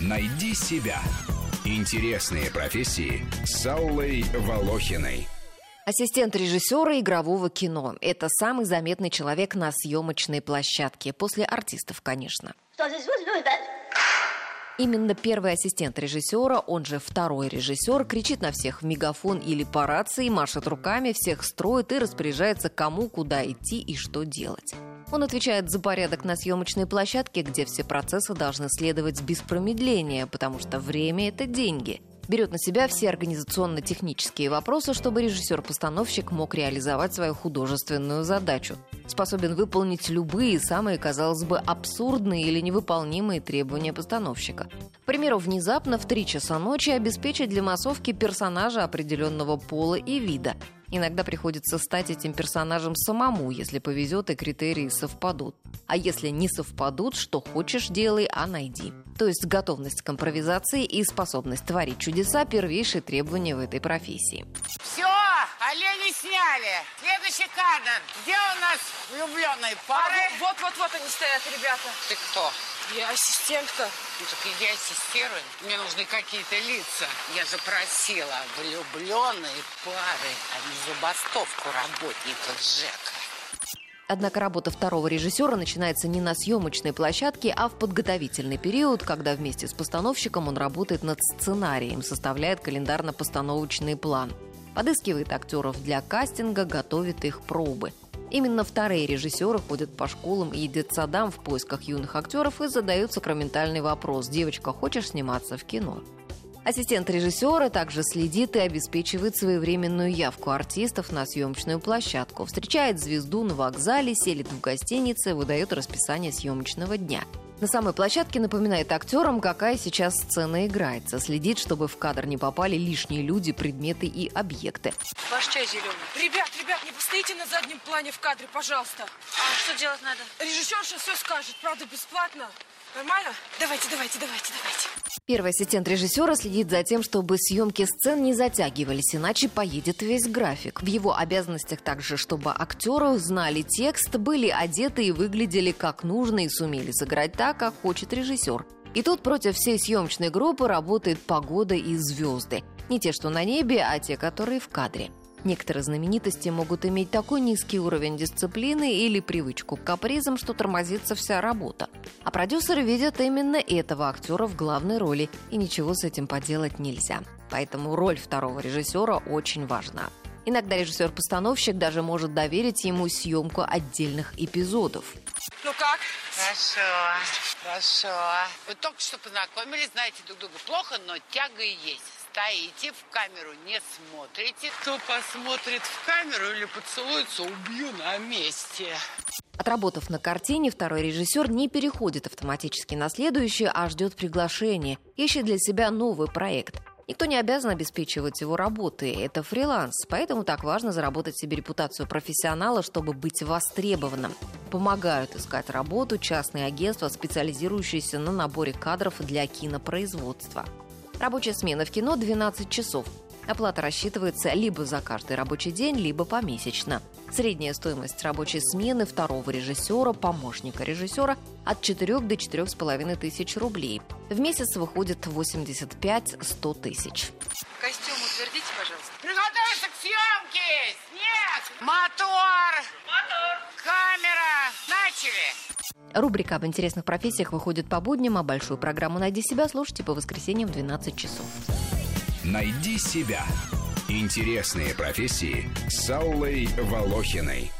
Найди себя. Интересные профессии с Аллой Волохиной. Ассистент режиссера игрового кино – это самый заметный человек на съемочной площадке, после артистов, конечно. Именно первый ассистент режиссера, он же второй режиссер, кричит на всех в мегафон или по рации, машет руками, всех строит и распоряжается, кому куда идти и что делать. Он отвечает за порядок на съемочной площадке, где все процессы должны следовать без промедления, потому что время – это деньги – берет на себя все организационно-технические вопросы, чтобы режиссер-постановщик мог реализовать свою художественную задачу. Способен выполнить любые, самые, казалось бы, абсурдные или невыполнимые требования постановщика. К примеру, внезапно в 3 часа ночи обеспечить для массовки персонажа определенного пола и вида – Иногда приходится стать этим персонажем самому, если повезет и критерии совпадут. А если не совпадут, что хочешь делай, а найди. То есть готовность к импровизации и способность творить чудеса – первейшие требования в этой профессии. Все, олени сняли. Следующий кадр. Где у нас влюбленные пары? А, Вот-вот-вот они стоят, ребята. Ты кто? Я ассистентка. Ну так иди ассистируй. Мне нужны какие-то лица. Я же просила влюбленные пары, а не забастовку работников ЖЭКа. Однако работа второго режиссера начинается не на съемочной площадке, а в подготовительный период, когда вместе с постановщиком он работает над сценарием, составляет календарно-постановочный план. Подыскивает актеров для кастинга, готовит их пробы. Именно вторые режиссеры ходят по школам и детсадам в поисках юных актеров и задают сакраментальный вопрос «Девочка, хочешь сниматься в кино?». Ассистент режиссера также следит и обеспечивает своевременную явку артистов на съемочную площадку, встречает звезду на вокзале, селит в гостинице, выдает расписание съемочного дня. На самой площадке напоминает актерам, какая сейчас сцена играется, следит, чтобы в кадр не попали лишние люди, предметы и объекты. Ваш чай зеленый. Ребят, ребят, не постоите на заднем плане в кадре, пожалуйста. А что делать надо? Режиссерша все скажет, правда, бесплатно. Нормально? Давайте, давайте, давайте, давайте. Первый ассистент режиссера следит за тем, чтобы съемки сцен не затягивались, иначе поедет весь график. В его обязанностях также, чтобы актеры знали текст, были одеты и выглядели как нужно и сумели сыграть так, как хочет режиссер. И тут против всей съемочной группы работает погода и звезды. Не те, что на небе, а те, которые в кадре. Некоторые знаменитости могут иметь такой низкий уровень дисциплины или привычку к капризам, что тормозится вся работа. А продюсеры видят именно этого актера в главной роли, и ничего с этим поделать нельзя. Поэтому роль второго режиссера очень важна. Иногда режиссер-постановщик даже может доверить ему съемку отдельных эпизодов. Ну как? Хорошо, хорошо. Вы только что познакомились, знаете друг друга плохо, но тяга и есть. Стоите, в камеру не смотрите. Кто посмотрит в камеру или поцелуется, убью на месте. Отработав на картине, второй режиссер не переходит автоматически на следующее, а ждет приглашения, ищет для себя новый проект. Никто не обязан обеспечивать его работы, это фриланс, поэтому так важно заработать себе репутацию профессионала, чтобы быть востребованным. Помогают искать работу частные агентства, специализирующиеся на наборе кадров для кинопроизводства. Рабочая смена в кино 12 часов. Оплата рассчитывается либо за каждый рабочий день, либо помесячно. Средняя стоимость рабочей смены второго режиссера, помощника режиссера от 4 до 4,5 тысяч рублей. В месяц выходит 85-100 тысяч. Костюм утвердите, пожалуйста. Приготовиться к съемке! Снег! Мотор! Мотор! Камера! Начали! Рубрика об интересных профессиях выходит по будням, а большую программу «Найди себя» слушайте по воскресеньям в 12 часов. Найди себя. Интересные профессии с Аллой Волохиной.